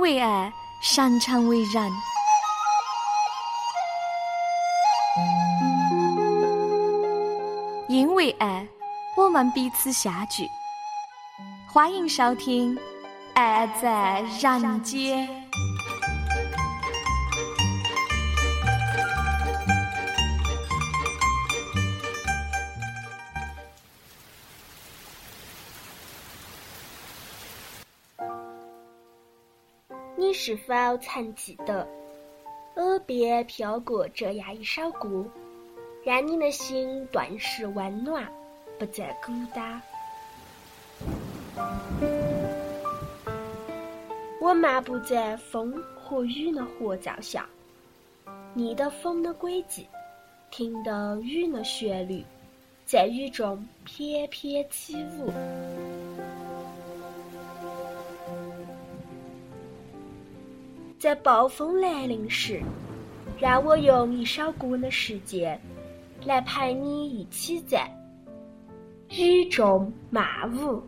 为爱，擅长为人。因为爱，我们彼此相聚。欢迎收听《爱在人间》。是否曾记得，耳边飘过这样一首歌，让你的心顿时温暖，不再孤单？我漫步在风和雨的合奏下，逆的风的轨迹，听的雨的旋律，在雨中翩翩起舞。在暴风来临时，让我用一首歌的时间，来陪你一起在雨中漫舞。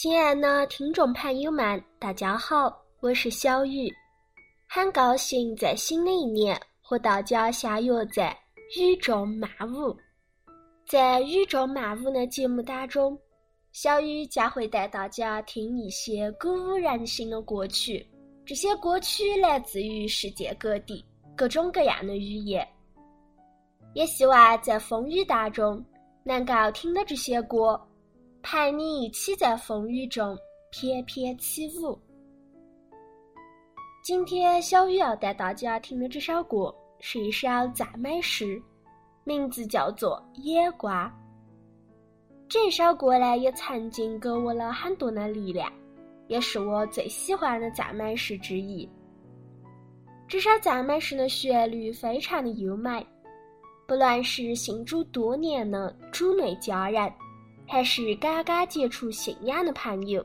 亲爱的听众朋友们，大家好，我是小雨，很高兴在新的一年和大家相约在雨中漫舞。在雨中漫舞的节目当中，小雨将会带大家听一些鼓舞人心的歌曲，这些歌曲来自于世界各地各种各样的语言，也希望在风雨当中能够听到这些歌。陪你一起在风雨中翩翩起舞。今天小雨要带大家听的这首歌是一首赞美诗，名字叫做《野瓜》。这首歌呢，也曾经给我了很多的力量，也是我最喜欢的赞美诗之一。这首赞美诗的旋律非常的优美，不论是信主多年的主内家人。还是刚刚接触信仰的朋友，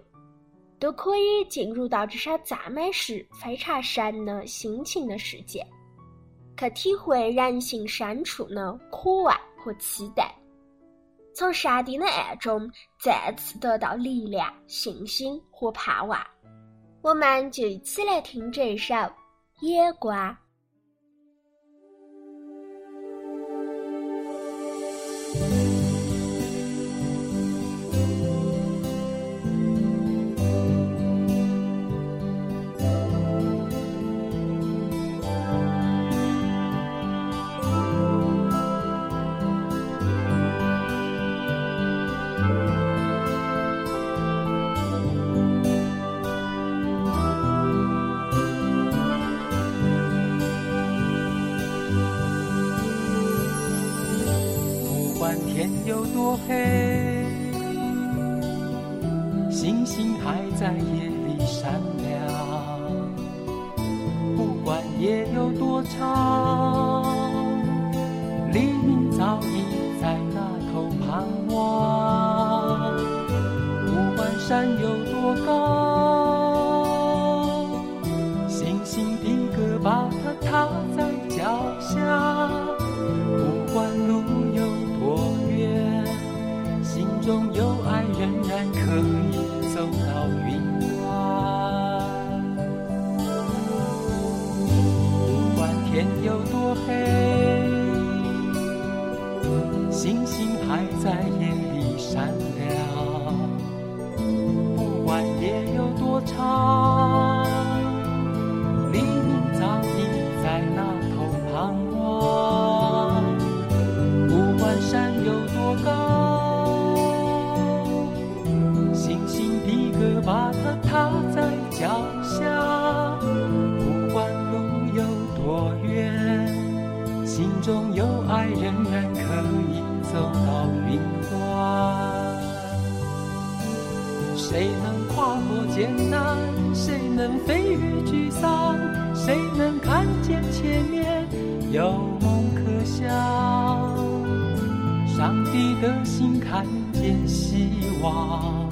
都可以进入到这首赞美诗非常深的心情的世界，去体会人性深处的渴望和期待，从上帝的爱中再次得到力量、信心和盼望。我们就一起来听这首《野光》。黑，星星还在夜里闪亮。星星还在夜里闪亮。不管夜有多长。艰难？谁能飞越沮丧？谁能看见前面有梦可想？上帝的心看见希望，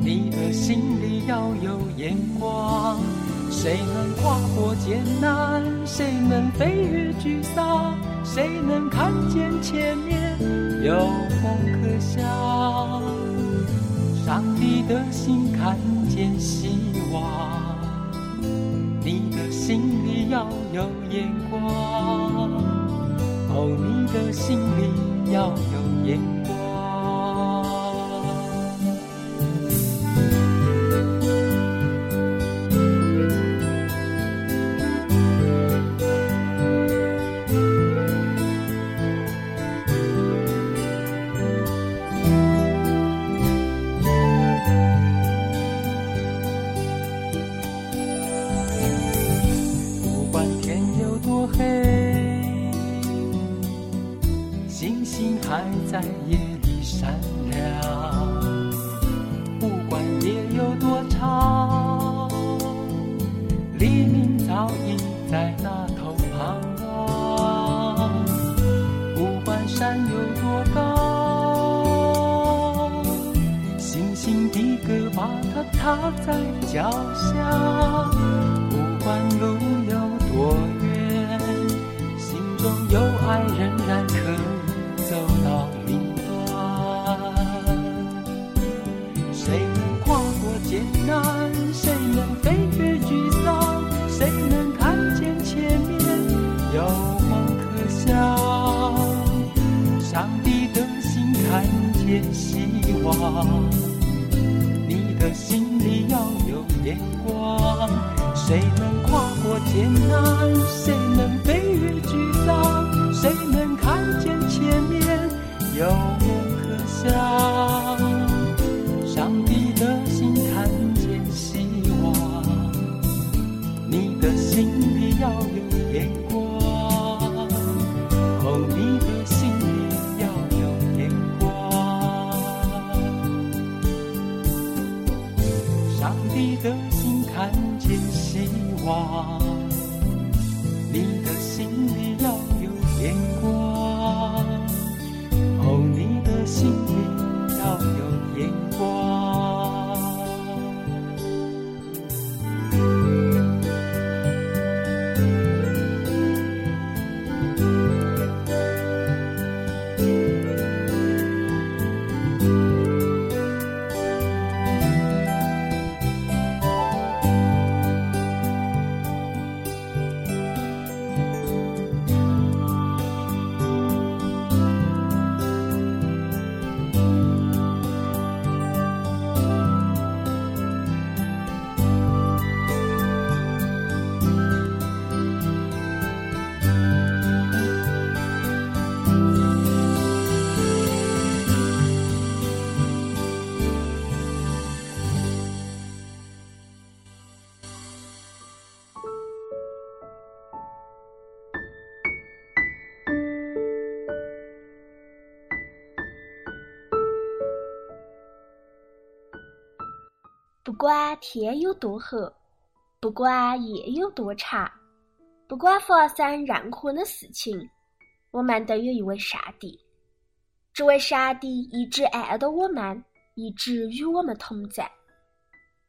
你的心里要有眼光。谁能跨过艰难？谁能飞越沮丧？谁能看见前面有梦可想？上帝的心看见希望，你的心里要有眼光。哦，你的心里要有眼光。在那头盼望，不管山有多高，星星的歌把它踏在脚下，不管路有多远，心中有爱仍然可。也希望你。的心里要有眼光，谁能跨过艰难？谁能飞越沮丧？谁能看见前面有不管天有多黑，不管夜有多长，不管发生任何的事情，我们都有一位上帝。这位上帝一直爱着我们，一直与我们同在。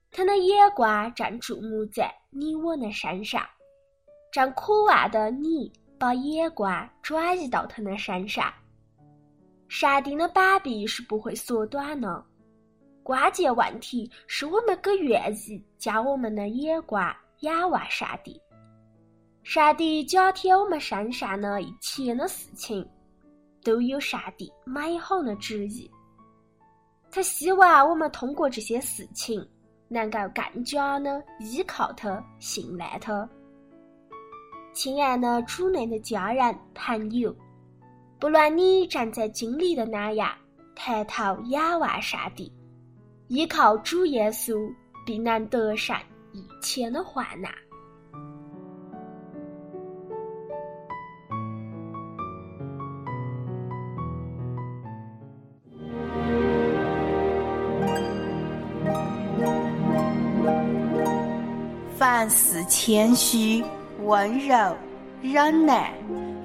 他的眼光正注目在你我的身上，正渴望的你把眼光转移到他的身上。上帝的膀臂是不会缩短的。关键问题是我们可愿意将我们的眼光仰望上帝。上帝加添我们身上的一切的事情，都有上帝美好的旨意。他希望我们通过这些事情，能够更加的依靠他、信赖他。亲爱的主内的家人朋友，不论你正在经历的哪样，抬头仰望上帝。依靠主耶稣必能得胜一切的患难凡事谦虚温柔忍耐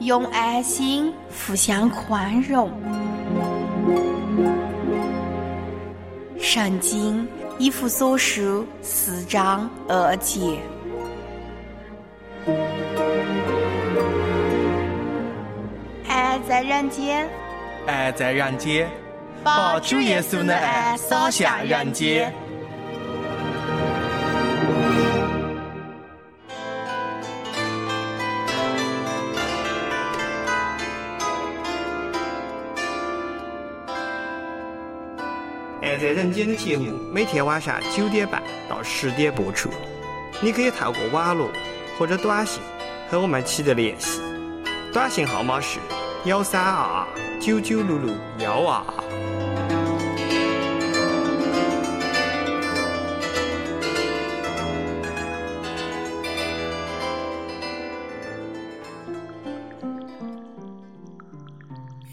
用爱心互相宽容。圣经一弗所书四章二节。爱在人间，爱在人间，把主耶稣的爱洒向人间。爱在人间的节目每天晚上九点半到十点播出，你可以透过网络或者短信和我们取得联系，短信号码是幺三二二九九六六幺二二。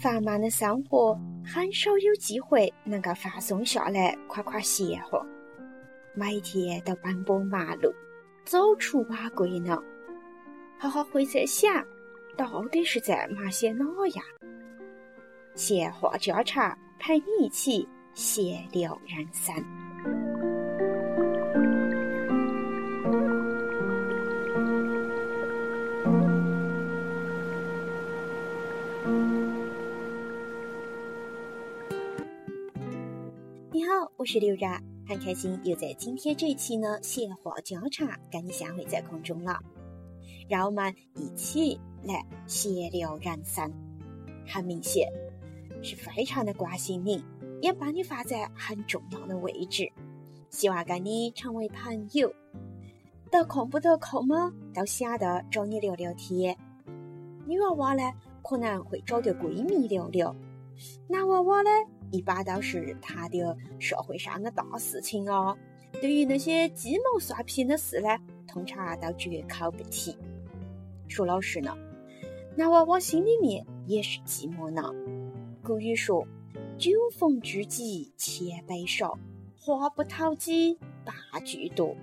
繁忙的生活很少有机会能够放松下来快快闲话，每天都奔波忙碌，早出晚归呢，哈哈会在想，到底是在忙些哪样？闲话家常，陪你一起闲聊人生。我是刘然，很开心又在今天这一期呢闲话家常跟你相会在空中了，让我们一起来闲聊人生。很明显，是非常的关心你，也把你放在很重要的位置，希望跟你成为朋友。得空不得空嘛，都想着找你聊聊天。女娃娃呢，可能会找点闺蜜聊聊；男娃娃呢，一般都是谈点社会上的大事情哦。对于那些鸡毛蒜皮的事呢，通常都绝口不提。说老实呢，男娃娃心里面也是寂寞呢。古语说：“酒逢知己千杯少，话不投机半句多。”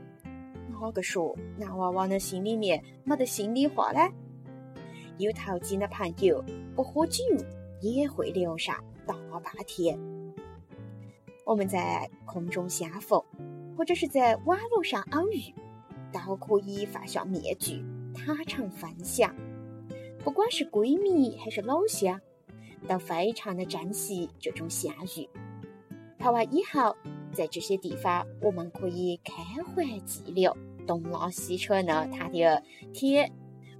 哪个说男娃娃的心里面没得心里话呢？有投机的朋友，不喝酒也会聊上大半天。我们在空中相逢，或者是在网络上偶遇，都可以放下面具，坦诚分享。不管是闺蜜还是老乡，都非常的珍惜这种相遇。拍完以后在这些地方，我们可以开怀寂寥，东拉西扯的谈点天。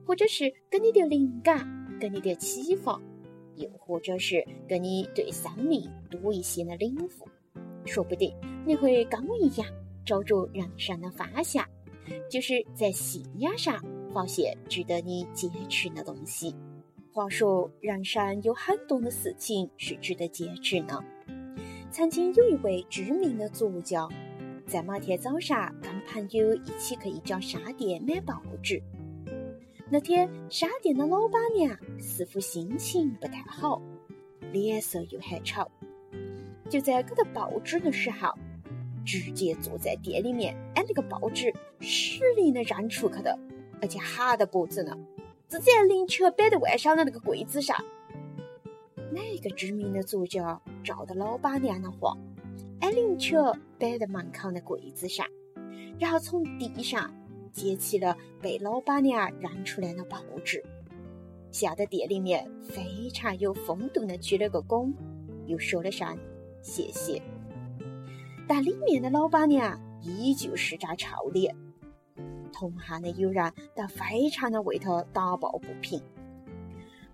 或者是给你点灵感，给你点启发，又或者是跟你对生命多一些的领悟，说不定你会跟我一样找着人生的方向，就是在信仰上发现值得你坚持的东西。话说，人生有很多的事情是值得坚持的。曾经有一位知名的作家，在某天早上跟朋友一起去一家商店买报纸。那天，商店的老板娘似乎心情不太好，脸色又很丑。就在给他报纸的时候，直接坐在店里面，按那个报纸使劲的扔出去的，而且喊着脖子呢，直接拎起摆在外上的那个柜子上。哪个知名的作家照着老板娘的话，把拎起摆在门口的柜子上，然后从地上。接起了被老板娘扔出来的报纸，吓得店里面非常有风度的鞠了个躬，又说了声谢谢。但里面的老板娘依旧是张臭脸，同行的友人都非常的为他打抱不平，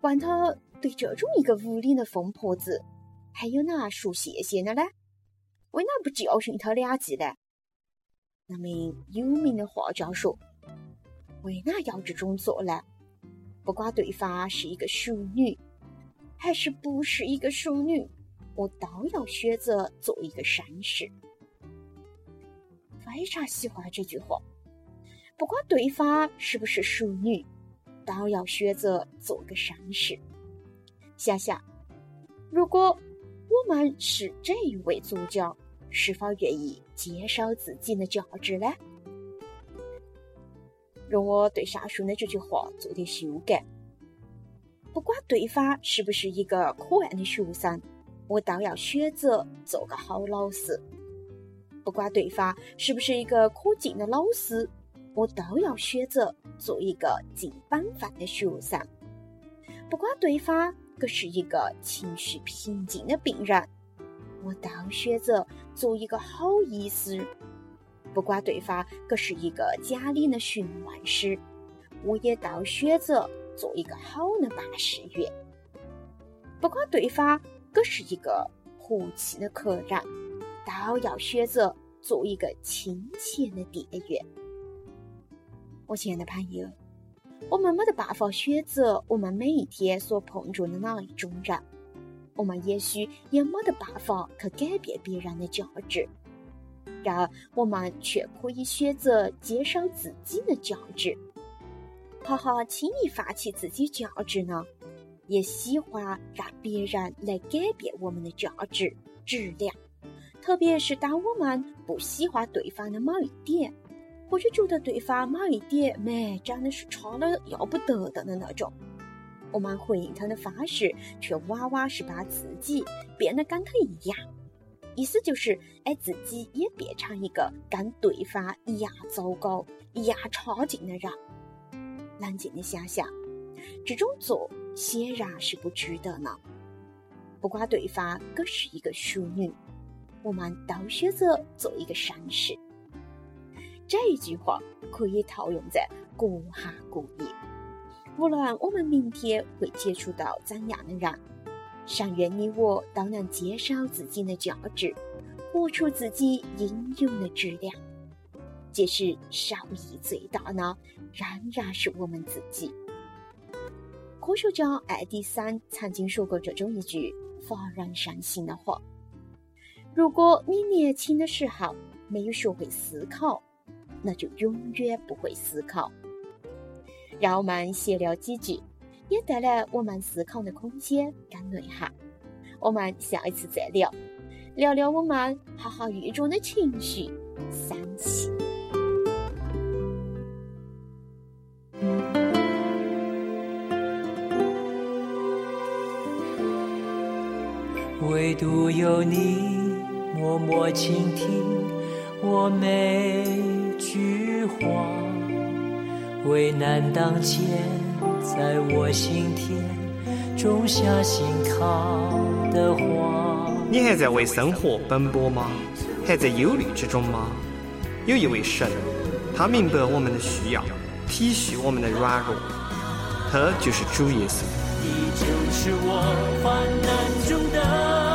问他对这种一个无礼的疯婆子，还有哪说谢谢的呢？为哪不教训他两记呢？那名有名的画家说：“为哪要这种做呢？不管对方是一个淑女，还是不是一个淑女，我都要选择做一个绅士。”非常喜欢这句话。不管对方是不是淑女，都要选择做个绅士。想想，如果我们是这一位作家。是否愿意接受自己的价值呢？容我对上述的这句话做点修改。不管对方是不是一个可爱的学生，我都要选择做个好老师。不管对方是不是一个可敬的老师，我都要选择做一个尽本分的学生。不管对方可是一个情绪平静的病人，我都选择做一个好医师。不管对方可是一个家里的询问师，我也都选择做一个好的办事员。不管对方可是一个和气的客人。都要选择做一个亲切的店员。我亲爱的朋友，我们没得办法选择我们每一天所碰撞的那一种人，我们也许也没得办法去改变别人的价值，然而我们却可以选择接受自己的价值。好好轻易放弃自己价值呢？也喜欢让别人来改变我们的价值质量。特别是当我们不喜欢对方的某一点，或者觉得对方某一点哎真的是差了要不得的的那种，我们回应他的方式却往往是把自己变得跟他一样，意思就是哎自己也变成一个跟对方一样糟糕、一样差劲的人。冷静的想想，这种做显然是不值得呢。不管对方可是一个淑女。我们都选择做一个绅士。这一句话可以套用在各行各业。无论我们明天会接触到怎样的人，善愿你我都能接受自己的价值，活出自己应有的质量。即使受益最大呢，仍然是我们自己。科学家爱迪生曾经说过这种一句发人深省的话。如果你年轻的时候没有学会思考，那就永远不会思考。让我们闲聊几句，也带来我们思考的空间跟内涵。我们下一次再聊，聊聊我们好好郁中的情绪，生气。唯独有你。默默倾听我每句话，为难当前，在我心田种下心靠的花。你还在为生活奔波吗？还在忧虑之中吗？有一位神，他明白我们的需要，体恤我们的软弱，他就是主耶稣。你就是我患难中的。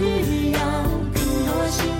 需要更多幸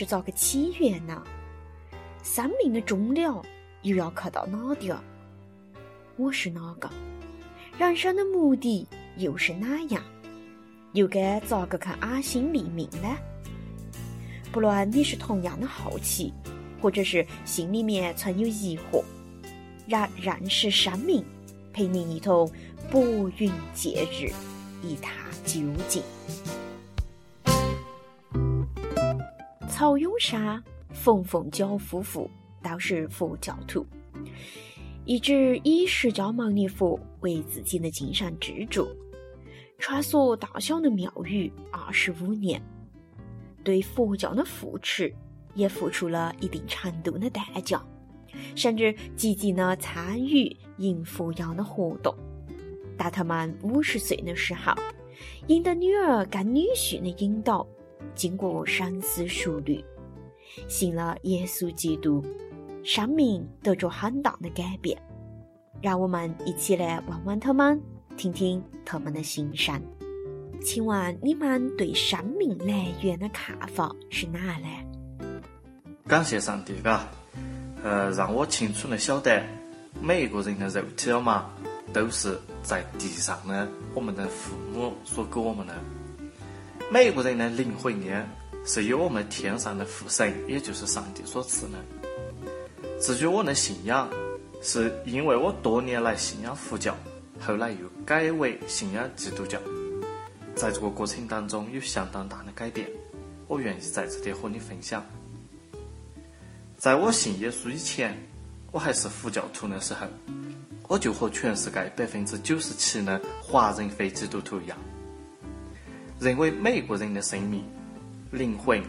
是咋个起源呢？生命的终了又要去到哪点儿？我是哪个？人生的目的又是哪样？又该咋个去安心立命呢？不论你是同样的好奇，或者是心里面存有疑惑，让认识生命陪您一同拨云见日，一探究竟。曹永山、冯凤娇夫妇都是佛教徒，一直以释迦牟尼佛为自己的精神支柱，穿梭大小的庙宇二十五年，对佛教的扶持也付出了一定程度的代价，甚至积极的参与迎佛教的活动。到他们五十岁的时候，引得女儿跟女婿的引导。经过深思熟虑，信了耶稣基督，生命得着很大的改变。让我们一起来问问他们，听听他们的心声。请问你们对生命来源的看法是哪呢？感谢上帝，嘎，呃，让我清楚的晓得，每一个人的肉体了嘛，都是在地上的我们的父母所给我们的。每一个人的灵魂呢，是由我们天上的父神，也就是上帝所赐的。至于我的信仰，是因为我多年来信仰佛教，后来又改为信仰基督教，在这个过程当中有相当大的改变。我愿意在这里和你分享。在我信耶稣以前，我还是佛教徒的时候，我就和全世界百分之九十七的华人非基督徒一样。认为每个人的生命、灵魂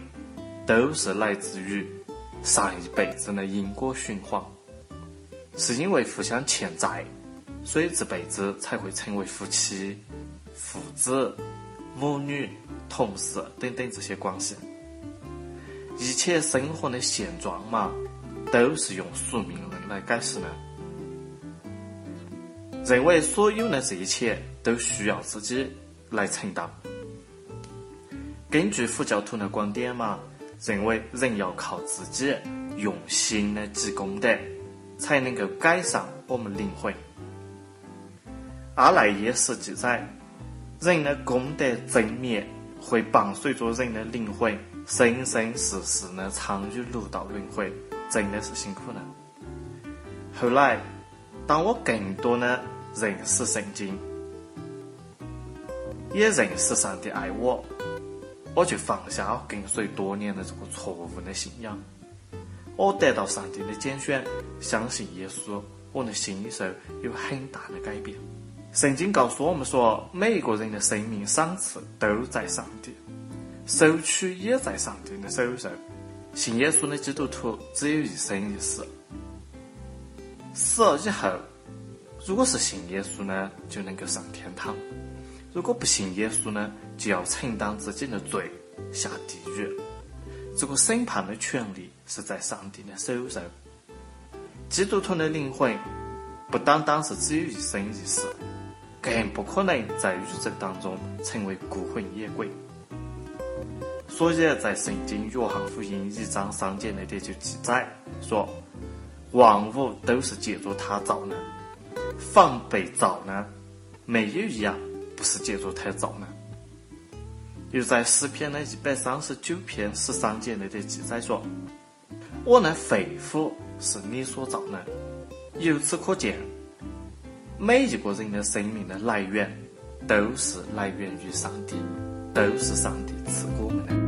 都是来自于上一辈子的因果循环，是因为互相欠债，所以这辈子才会成为夫妻、父子、母女、同事等等这些关系。一切生活的现状嘛，都是用宿命论来解释的。认为所有的这一切都需要自己来承担。根据佛教徒的观点嘛，认为人要靠自己用心的积功德，才能够改善我们灵魂。阿赖耶识记载，人的功德正灭会伴随着人的灵魂生生世世的参与六道轮回，真的是辛苦了。后来，当我更多的认识圣经，也认识上帝爱我。我就放下跟随多年的这个错误的信仰，我得到上帝的拣选，相信耶稣，我的心受有很大的改变。圣经告诉我们说，每一个人的生命赏赐都在上帝，收取也在上帝的手上。信耶稣的基督徒只有一生一世，死了以后，如果是信耶稣呢，就能够上天堂。如果不信耶稣呢，就要承担自己的罪，下地狱。这个审判的权利是在上帝的手上。基督徒的灵魂不单单是只有一生一世，更不可能在宇宙当中成为孤魂野鬼。所以在圣经约翰福音一章三节那里就记载说：“万物都是借助他造的，凡被造的，没有一样。”不是借助他造呢。又在诗篇的一百三十九篇十三节内的记载说：“我的肺腑是你所造的。”由此可见，每一个人的生命的来源都是来源于上帝，都是上帝赐给我们的。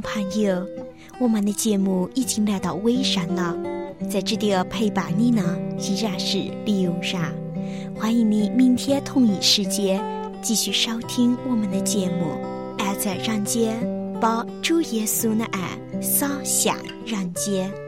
朋友，我们的节目已经来到尾声了。在这里陪伴你呢，依然是李永莎。欢迎你明天同一时间继续收听我们的节目。爱在人间，把主耶稣的爱洒向人间。